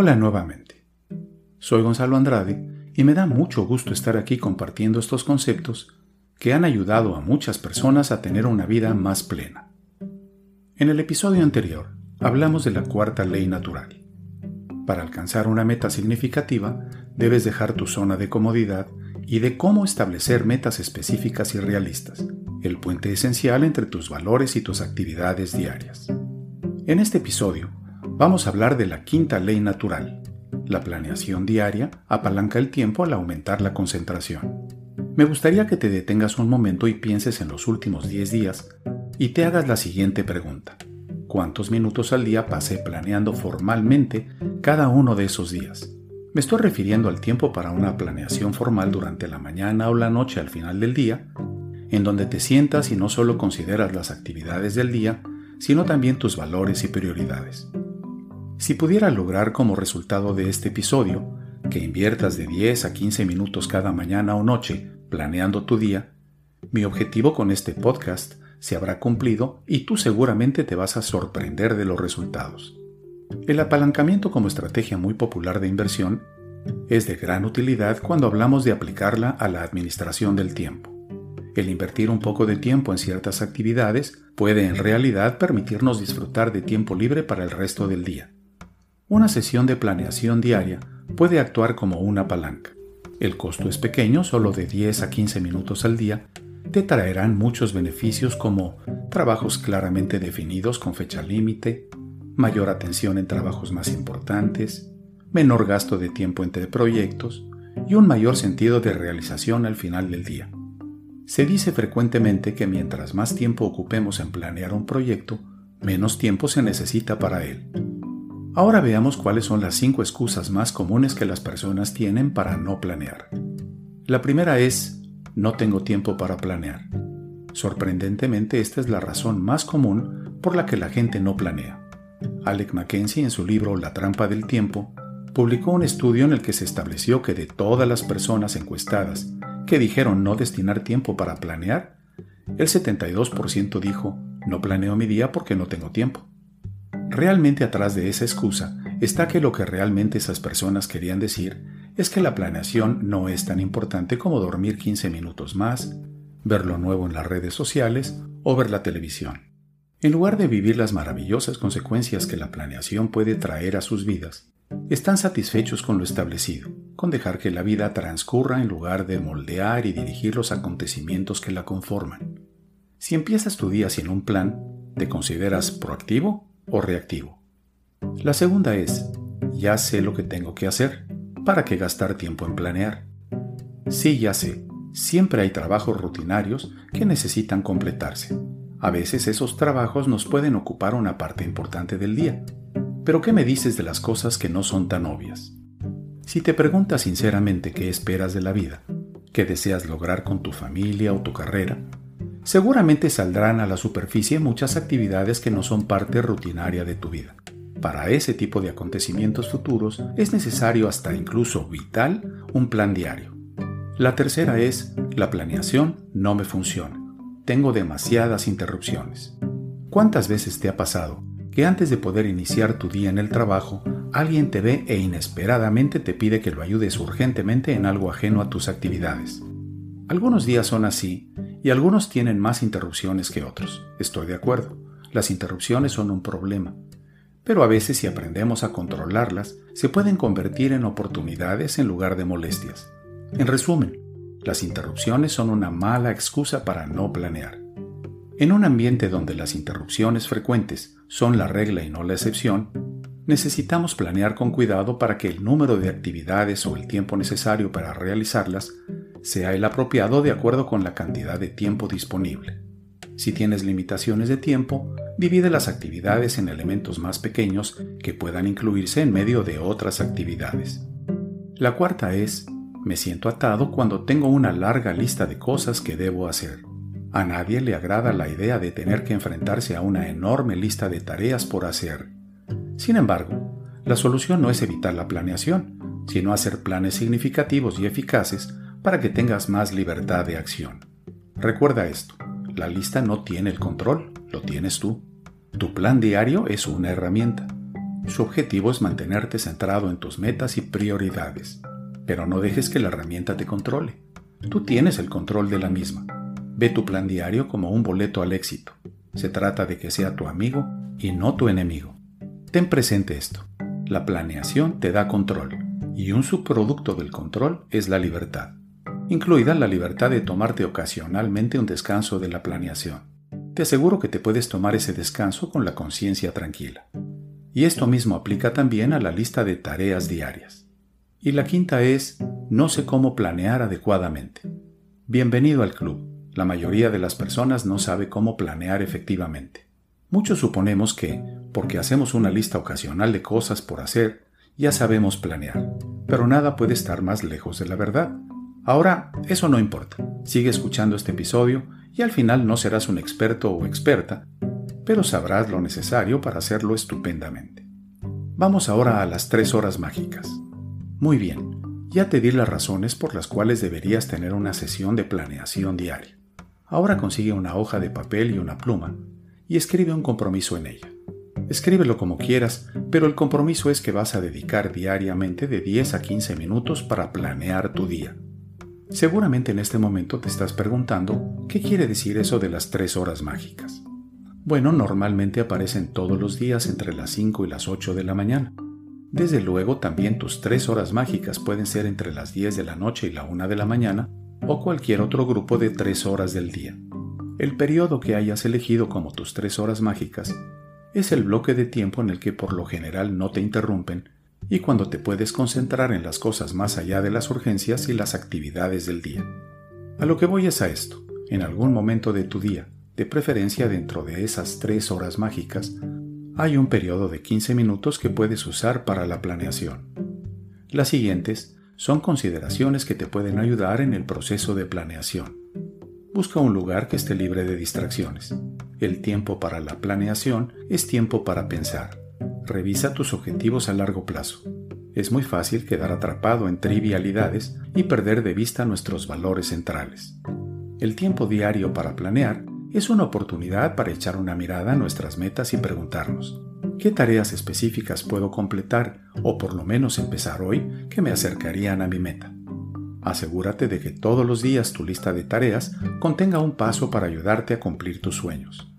Hola nuevamente. Soy Gonzalo Andrade y me da mucho gusto estar aquí compartiendo estos conceptos que han ayudado a muchas personas a tener una vida más plena. En el episodio anterior hablamos de la cuarta ley natural. Para alcanzar una meta significativa, debes dejar tu zona de comodidad y de cómo establecer metas específicas y realistas, el puente esencial entre tus valores y tus actividades diarias. En este episodio, vamos a hablar de la quinta ley natural. La planeación diaria apalanca el tiempo al aumentar la concentración. Me gustaría que te detengas un momento y pienses en los últimos 10 días y te hagas la siguiente pregunta. ¿Cuántos minutos al día pasé planeando formalmente cada uno de esos días? Me estoy refiriendo al tiempo para una planeación formal durante la mañana o la noche al final del día, en donde te sientas y no solo consideras las actividades del día, sino también tus valores y prioridades. Si pudiera lograr como resultado de este episodio que inviertas de 10 a 15 minutos cada mañana o noche planeando tu día, mi objetivo con este podcast se habrá cumplido y tú seguramente te vas a sorprender de los resultados. El apalancamiento como estrategia muy popular de inversión es de gran utilidad cuando hablamos de aplicarla a la administración del tiempo. El invertir un poco de tiempo en ciertas actividades puede en realidad permitirnos disfrutar de tiempo libre para el resto del día. Una sesión de planeación diaria puede actuar como una palanca. El costo es pequeño, solo de 10 a 15 minutos al día, te traerán muchos beneficios como trabajos claramente definidos con fecha límite, mayor atención en trabajos más importantes, menor gasto de tiempo entre proyectos y un mayor sentido de realización al final del día. Se dice frecuentemente que mientras más tiempo ocupemos en planear un proyecto, menos tiempo se necesita para él. Ahora veamos cuáles son las cinco excusas más comunes que las personas tienen para no planear. La primera es, no tengo tiempo para planear. Sorprendentemente, esta es la razón más común por la que la gente no planea. Alec Mackenzie, en su libro La trampa del tiempo, publicó un estudio en el que se estableció que de todas las personas encuestadas que dijeron no destinar tiempo para planear, el 72% dijo, no planeo mi día porque no tengo tiempo. Realmente atrás de esa excusa está que lo que realmente esas personas querían decir es que la planeación no es tan importante como dormir 15 minutos más, ver lo nuevo en las redes sociales o ver la televisión. En lugar de vivir las maravillosas consecuencias que la planeación puede traer a sus vidas, están satisfechos con lo establecido, con dejar que la vida transcurra en lugar de moldear y dirigir los acontecimientos que la conforman. Si empiezas tu día sin un plan, ¿te consideras proactivo o reactivo? La segunda es, ya sé lo que tengo que hacer, ¿para qué gastar tiempo en planear? Sí, ya sé, siempre hay trabajos rutinarios que necesitan completarse. A veces esos trabajos nos pueden ocupar una parte importante del día, pero ¿qué me dices de las cosas que no son tan obvias? Si te preguntas sinceramente qué esperas de la vida, qué deseas lograr con tu familia o tu carrera, seguramente saldrán a la superficie muchas actividades que no son parte rutinaria de tu vida. Para ese tipo de acontecimientos futuros es necesario hasta incluso vital un plan diario. La tercera es, la planeación no me funciona. Tengo demasiadas interrupciones. ¿Cuántas veces te ha pasado que antes de poder iniciar tu día en el trabajo, alguien te ve e inesperadamente te pide que lo ayudes urgentemente en algo ajeno a tus actividades. Algunos días son así y algunos tienen más interrupciones que otros. Estoy de acuerdo, las interrupciones son un problema. Pero a veces si aprendemos a controlarlas, se pueden convertir en oportunidades en lugar de molestias. En resumen, las interrupciones son una mala excusa para no planear. En un ambiente donde las interrupciones frecuentes son la regla y no la excepción, necesitamos planear con cuidado para que el número de actividades o el tiempo necesario para realizarlas sea el apropiado de acuerdo con la cantidad de tiempo disponible. Si tienes limitaciones de tiempo, divide las actividades en elementos más pequeños que puedan incluirse en medio de otras actividades. La cuarta es, me siento atado cuando tengo una larga lista de cosas que debo hacer. A nadie le agrada la idea de tener que enfrentarse a una enorme lista de tareas por hacer. Sin embargo, la solución no es evitar la planeación, sino hacer planes significativos y eficaces para que tengas más libertad de acción. Recuerda esto, la lista no tiene el control, lo tienes tú. Tu plan diario es una herramienta. Su objetivo es mantenerte centrado en tus metas y prioridades, pero no dejes que la herramienta te controle. Tú tienes el control de la misma. Ve tu plan diario como un boleto al éxito. Se trata de que sea tu amigo y no tu enemigo. Ten presente esto. La planeación te da control y un subproducto del control es la libertad, incluida la libertad de tomarte ocasionalmente un descanso de la planeación. Te aseguro que te puedes tomar ese descanso con la conciencia tranquila. Y esto mismo aplica también a la lista de tareas diarias. Y la quinta es, no sé cómo planear adecuadamente. Bienvenido al club. La mayoría de las personas no sabe cómo planear efectivamente. Muchos suponemos que, porque hacemos una lista ocasional de cosas por hacer, ya sabemos planear. Pero nada puede estar más lejos de la verdad. Ahora, eso no importa. Sigue escuchando este episodio y al final no serás un experto o experta, pero sabrás lo necesario para hacerlo estupendamente. Vamos ahora a las tres horas mágicas. Muy bien, ya te di las razones por las cuales deberías tener una sesión de planeación diaria. Ahora consigue una hoja de papel y una pluma y escribe un compromiso en ella. Escríbelo como quieras, pero el compromiso es que vas a dedicar diariamente de 10 a 15 minutos para planear tu día. Seguramente en este momento te estás preguntando qué quiere decir eso de las tres horas mágicas. Bueno, normalmente aparecen todos los días entre las 5 y las 8 de la mañana. Desde luego también tus tres horas mágicas pueden ser entre las 10 de la noche y la 1 de la mañana o cualquier otro grupo de tres horas del día. El periodo que hayas elegido como tus tres horas mágicas es el bloque de tiempo en el que por lo general no te interrumpen y cuando te puedes concentrar en las cosas más allá de las urgencias y las actividades del día. A lo que voy es a esto. En algún momento de tu día, de preferencia dentro de esas tres horas mágicas, hay un periodo de 15 minutos que puedes usar para la planeación. Las siguientes son consideraciones que te pueden ayudar en el proceso de planeación. Busca un lugar que esté libre de distracciones. El tiempo para la planeación es tiempo para pensar. Revisa tus objetivos a largo plazo. Es muy fácil quedar atrapado en trivialidades y perder de vista nuestros valores centrales. El tiempo diario para planear es una oportunidad para echar una mirada a nuestras metas y preguntarnos, ¿qué tareas específicas puedo completar o por lo menos empezar hoy que me acercarían a mi meta? Asegúrate de que todos los días tu lista de tareas contenga un paso para ayudarte a cumplir tus sueños.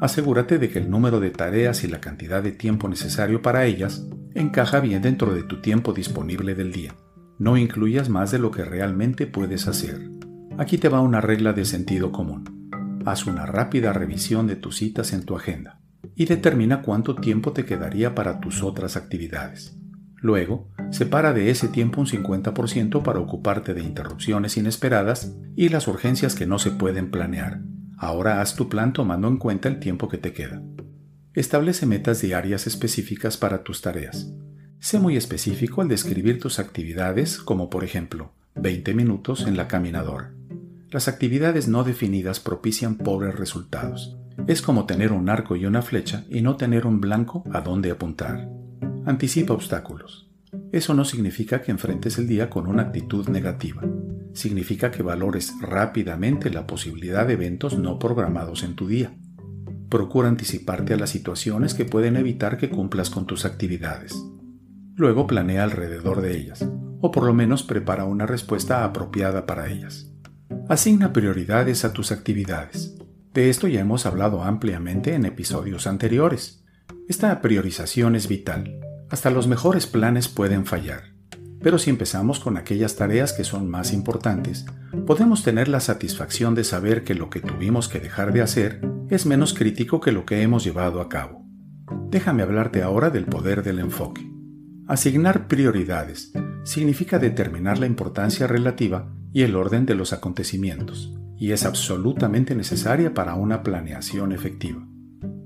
Asegúrate de que el número de tareas y la cantidad de tiempo necesario para ellas encaja bien dentro de tu tiempo disponible del día. No incluyas más de lo que realmente puedes hacer. Aquí te va una regla de sentido común haz una rápida revisión de tus citas en tu agenda y determina cuánto tiempo te quedaría para tus otras actividades. Luego, separa de ese tiempo un 50% para ocuparte de interrupciones inesperadas y las urgencias que no se pueden planear. Ahora haz tu plan tomando en cuenta el tiempo que te queda. Establece metas diarias específicas para tus tareas. Sé muy específico al describir tus actividades, como por ejemplo, 20 minutos en la caminadora. Las actividades no definidas propician pobres resultados. Es como tener un arco y una flecha y no tener un blanco a dónde apuntar. Anticipa obstáculos. Eso no significa que enfrentes el día con una actitud negativa. Significa que valores rápidamente la posibilidad de eventos no programados en tu día. Procura anticiparte a las situaciones que pueden evitar que cumplas con tus actividades. Luego planea alrededor de ellas, o por lo menos prepara una respuesta apropiada para ellas. Asigna prioridades a tus actividades. De esto ya hemos hablado ampliamente en episodios anteriores. Esta priorización es vital. Hasta los mejores planes pueden fallar. Pero si empezamos con aquellas tareas que son más importantes, podemos tener la satisfacción de saber que lo que tuvimos que dejar de hacer es menos crítico que lo que hemos llevado a cabo. Déjame hablarte ahora del poder del enfoque. Asignar prioridades significa determinar la importancia relativa y el orden de los acontecimientos, y es absolutamente necesaria para una planeación efectiva.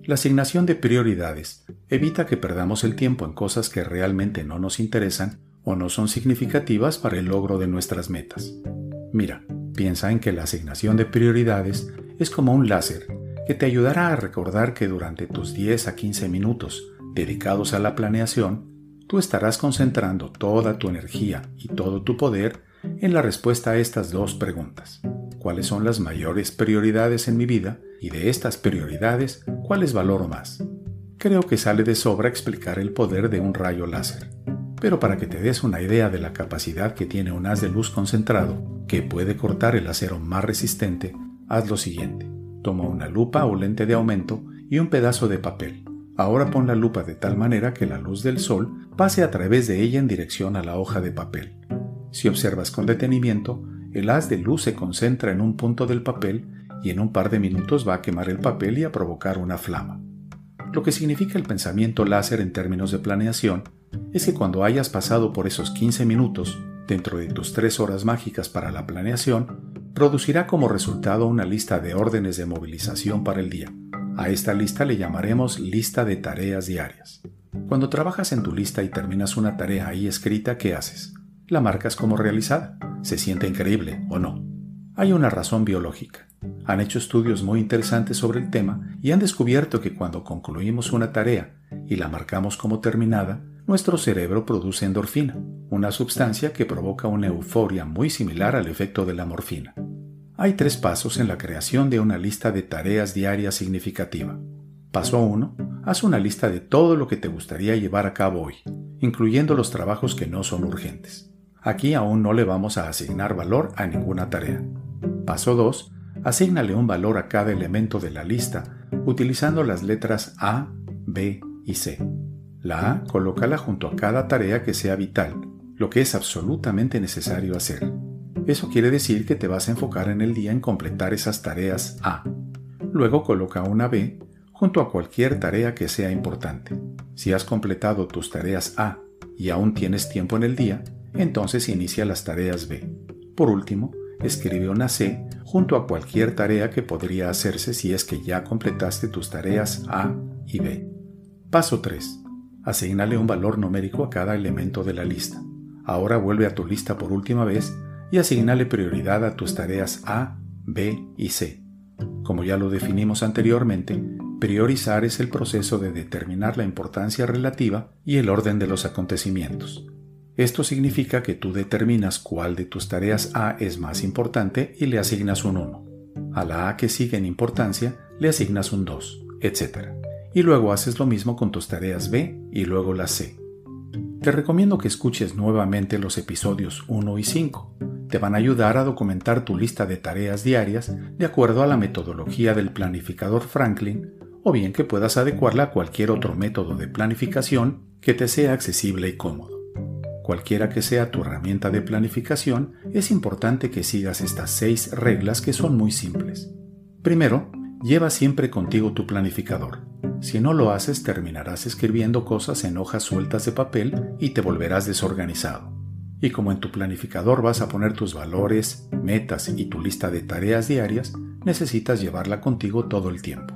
La asignación de prioridades evita que perdamos el tiempo en cosas que realmente no nos interesan o no son significativas para el logro de nuestras metas. Mira, piensa en que la asignación de prioridades es como un láser que te ayudará a recordar que durante tus 10 a 15 minutos dedicados a la planeación, tú estarás concentrando toda tu energía y todo tu poder en la respuesta a estas dos preguntas. ¿Cuáles son las mayores prioridades en mi vida? Y de estas prioridades, ¿cuáles valoro más? Creo que sale de sobra explicar el poder de un rayo láser. Pero para que te des una idea de la capacidad que tiene un haz de luz concentrado, que puede cortar el acero más resistente, haz lo siguiente. Toma una lupa o lente de aumento y un pedazo de papel. Ahora pon la lupa de tal manera que la luz del sol pase a través de ella en dirección a la hoja de papel. Si observas con detenimiento, el haz de luz se concentra en un punto del papel y en un par de minutos va a quemar el papel y a provocar una flama. Lo que significa el pensamiento láser en términos de planeación es que cuando hayas pasado por esos 15 minutos, dentro de tus 3 horas mágicas para la planeación, producirá como resultado una lista de órdenes de movilización para el día. A esta lista le llamaremos lista de tareas diarias. Cuando trabajas en tu lista y terminas una tarea ahí escrita, ¿qué haces? La marcas como realizada. ¿Se siente increíble o no? Hay una razón biológica. Han hecho estudios muy interesantes sobre el tema y han descubierto que cuando concluimos una tarea y la marcamos como terminada, nuestro cerebro produce endorfina, una sustancia que provoca una euforia muy similar al efecto de la morfina. Hay tres pasos en la creación de una lista de tareas diarias significativa. Paso 1. Haz una lista de todo lo que te gustaría llevar a cabo hoy, incluyendo los trabajos que no son urgentes. Aquí aún no le vamos a asignar valor a ninguna tarea. Paso 2. Asígnale un valor a cada elemento de la lista utilizando las letras A, B y C. La A colócala junto a cada tarea que sea vital, lo que es absolutamente necesario hacer. Eso quiere decir que te vas a enfocar en el día en completar esas tareas A. Luego coloca una B junto a cualquier tarea que sea importante. Si has completado tus tareas A y aún tienes tiempo en el día, entonces inicia las tareas B. Por último, escribe una C junto a cualquier tarea que podría hacerse si es que ya completaste tus tareas A y B. Paso 3. Asignale un valor numérico a cada elemento de la lista. Ahora vuelve a tu lista por última vez y asignale prioridad a tus tareas A, B y C. Como ya lo definimos anteriormente, priorizar es el proceso de determinar la importancia relativa y el orden de los acontecimientos. Esto significa que tú determinas cuál de tus tareas A es más importante y le asignas un 1. A la A que sigue en importancia le asignas un 2, etc y luego haces lo mismo con tus tareas B y luego la C. Te recomiendo que escuches nuevamente los episodios 1 y 5. Te van a ayudar a documentar tu lista de tareas diarias de acuerdo a la metodología del planificador Franklin o bien que puedas adecuarla a cualquier otro método de planificación que te sea accesible y cómodo. Cualquiera que sea tu herramienta de planificación, es importante que sigas estas seis reglas que son muy simples. Primero, lleva siempre contigo tu planificador. Si no lo haces, terminarás escribiendo cosas en hojas sueltas de papel y te volverás desorganizado. Y como en tu planificador vas a poner tus valores, metas y tu lista de tareas diarias, necesitas llevarla contigo todo el tiempo.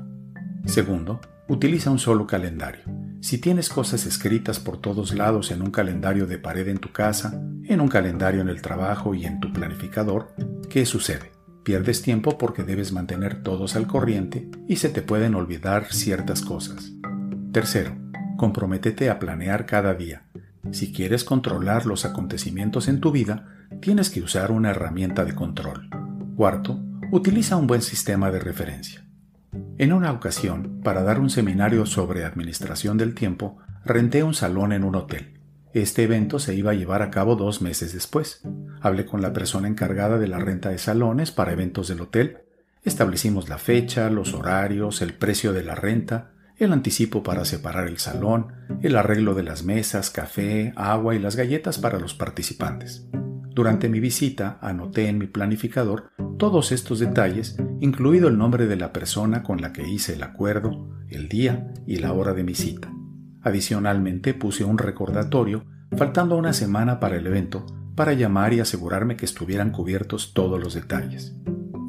Segundo, utiliza un solo calendario. Si tienes cosas escritas por todos lados en un calendario de pared en tu casa, en un calendario en el trabajo y en tu planificador, ¿qué sucede? Pierdes tiempo porque debes mantener todos al corriente y se te pueden olvidar ciertas cosas. Tercero, comprométete a planear cada día. Si quieres controlar los acontecimientos en tu vida, tienes que usar una herramienta de control. Cuarto, utiliza un buen sistema de referencia. En una ocasión, para dar un seminario sobre administración del tiempo, renté un salón en un hotel. Este evento se iba a llevar a cabo dos meses después. Hablé con la persona encargada de la renta de salones para eventos del hotel. Establecimos la fecha, los horarios, el precio de la renta, el anticipo para separar el salón, el arreglo de las mesas, café, agua y las galletas para los participantes. Durante mi visita anoté en mi planificador todos estos detalles, incluido el nombre de la persona con la que hice el acuerdo, el día y la hora de mi cita. Adicionalmente puse un recordatorio, faltando una semana para el evento, para llamar y asegurarme que estuvieran cubiertos todos los detalles.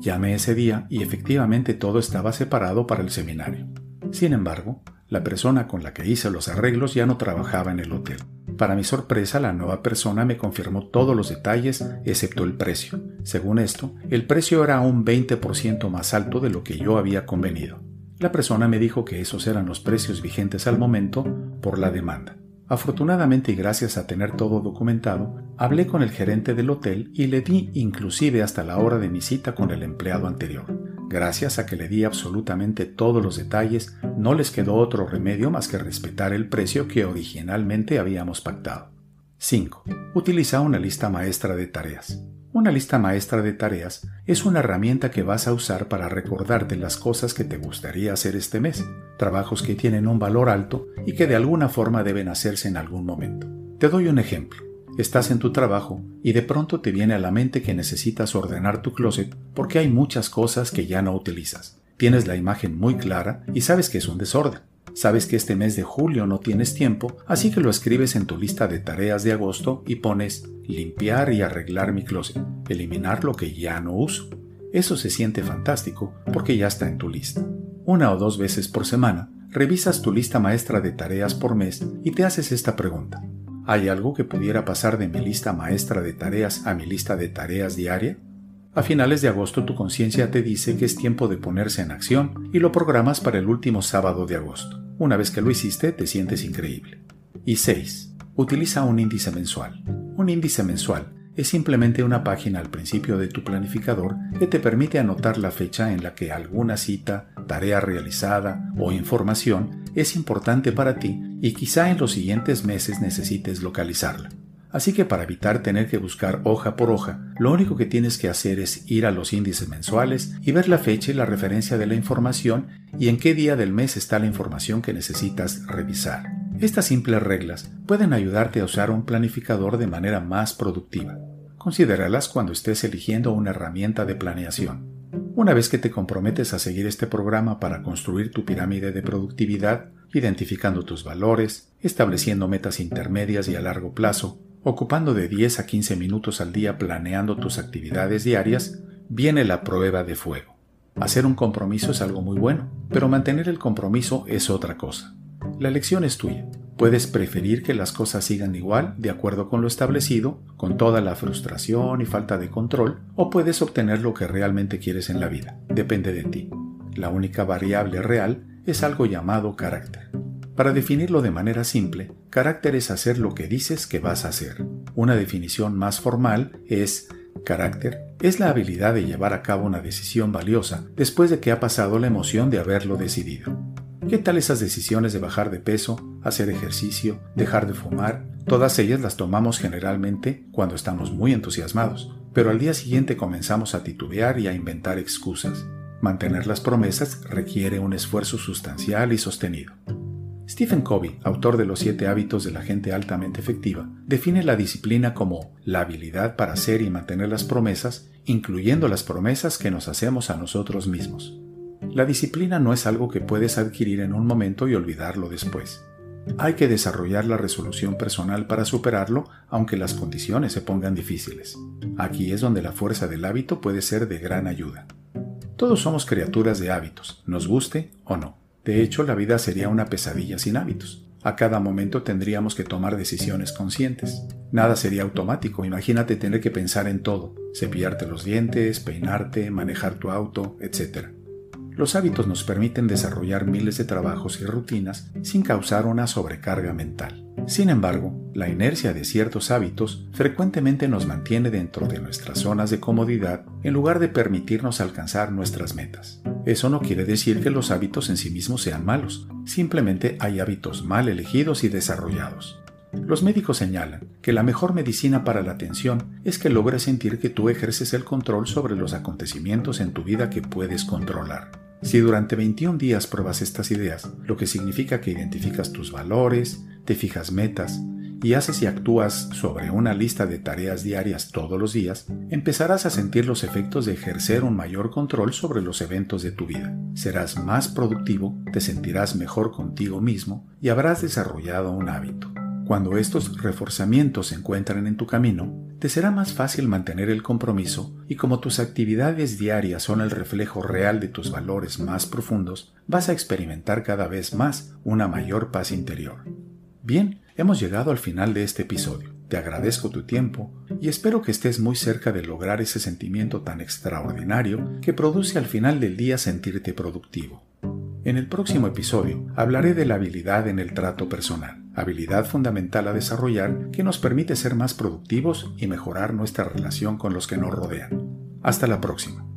Llamé ese día y efectivamente todo estaba separado para el seminario. Sin embargo, la persona con la que hice los arreglos ya no trabajaba en el hotel. Para mi sorpresa, la nueva persona me confirmó todos los detalles excepto el precio. Según esto, el precio era un 20% más alto de lo que yo había convenido. La persona me dijo que esos eran los precios vigentes al momento por la demanda. Afortunadamente y gracias a tener todo documentado, hablé con el gerente del hotel y le di inclusive hasta la hora de mi cita con el empleado anterior. Gracias a que le di absolutamente todos los detalles, no les quedó otro remedio más que respetar el precio que originalmente habíamos pactado. 5. Utiliza una lista maestra de tareas. Una lista maestra de tareas es una herramienta que vas a usar para recordarte las cosas que te gustaría hacer este mes, trabajos que tienen un valor alto y que de alguna forma deben hacerse en algún momento. Te doy un ejemplo. Estás en tu trabajo y de pronto te viene a la mente que necesitas ordenar tu closet porque hay muchas cosas que ya no utilizas. Tienes la imagen muy clara y sabes que es un desorden. Sabes que este mes de julio no tienes tiempo, así que lo escribes en tu lista de tareas de agosto y pones limpiar y arreglar mi closet, eliminar lo que ya no uso. Eso se siente fantástico porque ya está en tu lista. Una o dos veces por semana, revisas tu lista maestra de tareas por mes y te haces esta pregunta. ¿Hay algo que pudiera pasar de mi lista maestra de tareas a mi lista de tareas diaria? A finales de agosto tu conciencia te dice que es tiempo de ponerse en acción y lo programas para el último sábado de agosto. Una vez que lo hiciste, te sientes increíble. Y 6. Utiliza un índice mensual. Un índice mensual es simplemente una página al principio de tu planificador que te permite anotar la fecha en la que alguna cita, tarea realizada o información es importante para ti y quizá en los siguientes meses necesites localizarla. Así que para evitar tener que buscar hoja por hoja, lo único que tienes que hacer es ir a los índices mensuales y ver la fecha y la referencia de la información y en qué día del mes está la información que necesitas revisar. Estas simples reglas pueden ayudarte a usar un planificador de manera más productiva. Considéralas cuando estés eligiendo una herramienta de planeación. Una vez que te comprometes a seguir este programa para construir tu pirámide de productividad, identificando tus valores, estableciendo metas intermedias y a largo plazo, ocupando de 10 a 15 minutos al día planeando tus actividades diarias, viene la prueba de fuego. Hacer un compromiso es algo muy bueno, pero mantener el compromiso es otra cosa. La elección es tuya. Puedes preferir que las cosas sigan igual, de acuerdo con lo establecido, con toda la frustración y falta de control, o puedes obtener lo que realmente quieres en la vida. Depende de ti. La única variable real es algo llamado carácter. Para definirlo de manera simple, carácter es hacer lo que dices que vas a hacer. Una definición más formal es carácter es la habilidad de llevar a cabo una decisión valiosa después de que ha pasado la emoción de haberlo decidido. ¿Qué tal esas decisiones de bajar de peso, hacer ejercicio, dejar de fumar? Todas ellas las tomamos generalmente cuando estamos muy entusiasmados, pero al día siguiente comenzamos a titubear y a inventar excusas. Mantener las promesas requiere un esfuerzo sustancial y sostenido. Stephen Covey, autor de Los siete hábitos de la gente altamente efectiva, define la disciplina como la habilidad para hacer y mantener las promesas, incluyendo las promesas que nos hacemos a nosotros mismos. La disciplina no es algo que puedes adquirir en un momento y olvidarlo después. Hay que desarrollar la resolución personal para superarlo, aunque las condiciones se pongan difíciles. Aquí es donde la fuerza del hábito puede ser de gran ayuda. Todos somos criaturas de hábitos, nos guste o no. De hecho, la vida sería una pesadilla sin hábitos. A cada momento tendríamos que tomar decisiones conscientes. Nada sería automático, imagínate tener que pensar en todo, cepillarte los dientes, peinarte, manejar tu auto, etc. Los hábitos nos permiten desarrollar miles de trabajos y rutinas sin causar una sobrecarga mental. Sin embargo, la inercia de ciertos hábitos frecuentemente nos mantiene dentro de nuestras zonas de comodidad en lugar de permitirnos alcanzar nuestras metas. Eso no quiere decir que los hábitos en sí mismos sean malos, simplemente hay hábitos mal elegidos y desarrollados. Los médicos señalan que la mejor medicina para la atención es que logres sentir que tú ejerces el control sobre los acontecimientos en tu vida que puedes controlar. Si durante 21 días pruebas estas ideas, lo que significa que identificas tus valores, te fijas metas y haces y actúas sobre una lista de tareas diarias todos los días, empezarás a sentir los efectos de ejercer un mayor control sobre los eventos de tu vida. Serás más productivo, te sentirás mejor contigo mismo y habrás desarrollado un hábito. Cuando estos reforzamientos se encuentran en tu camino, te será más fácil mantener el compromiso y como tus actividades diarias son el reflejo real de tus valores más profundos, vas a experimentar cada vez más una mayor paz interior. Bien, hemos llegado al final de este episodio. Te agradezco tu tiempo y espero que estés muy cerca de lograr ese sentimiento tan extraordinario que produce al final del día sentirte productivo. En el próximo episodio hablaré de la habilidad en el trato personal, habilidad fundamental a desarrollar que nos permite ser más productivos y mejorar nuestra relación con los que nos rodean. Hasta la próxima.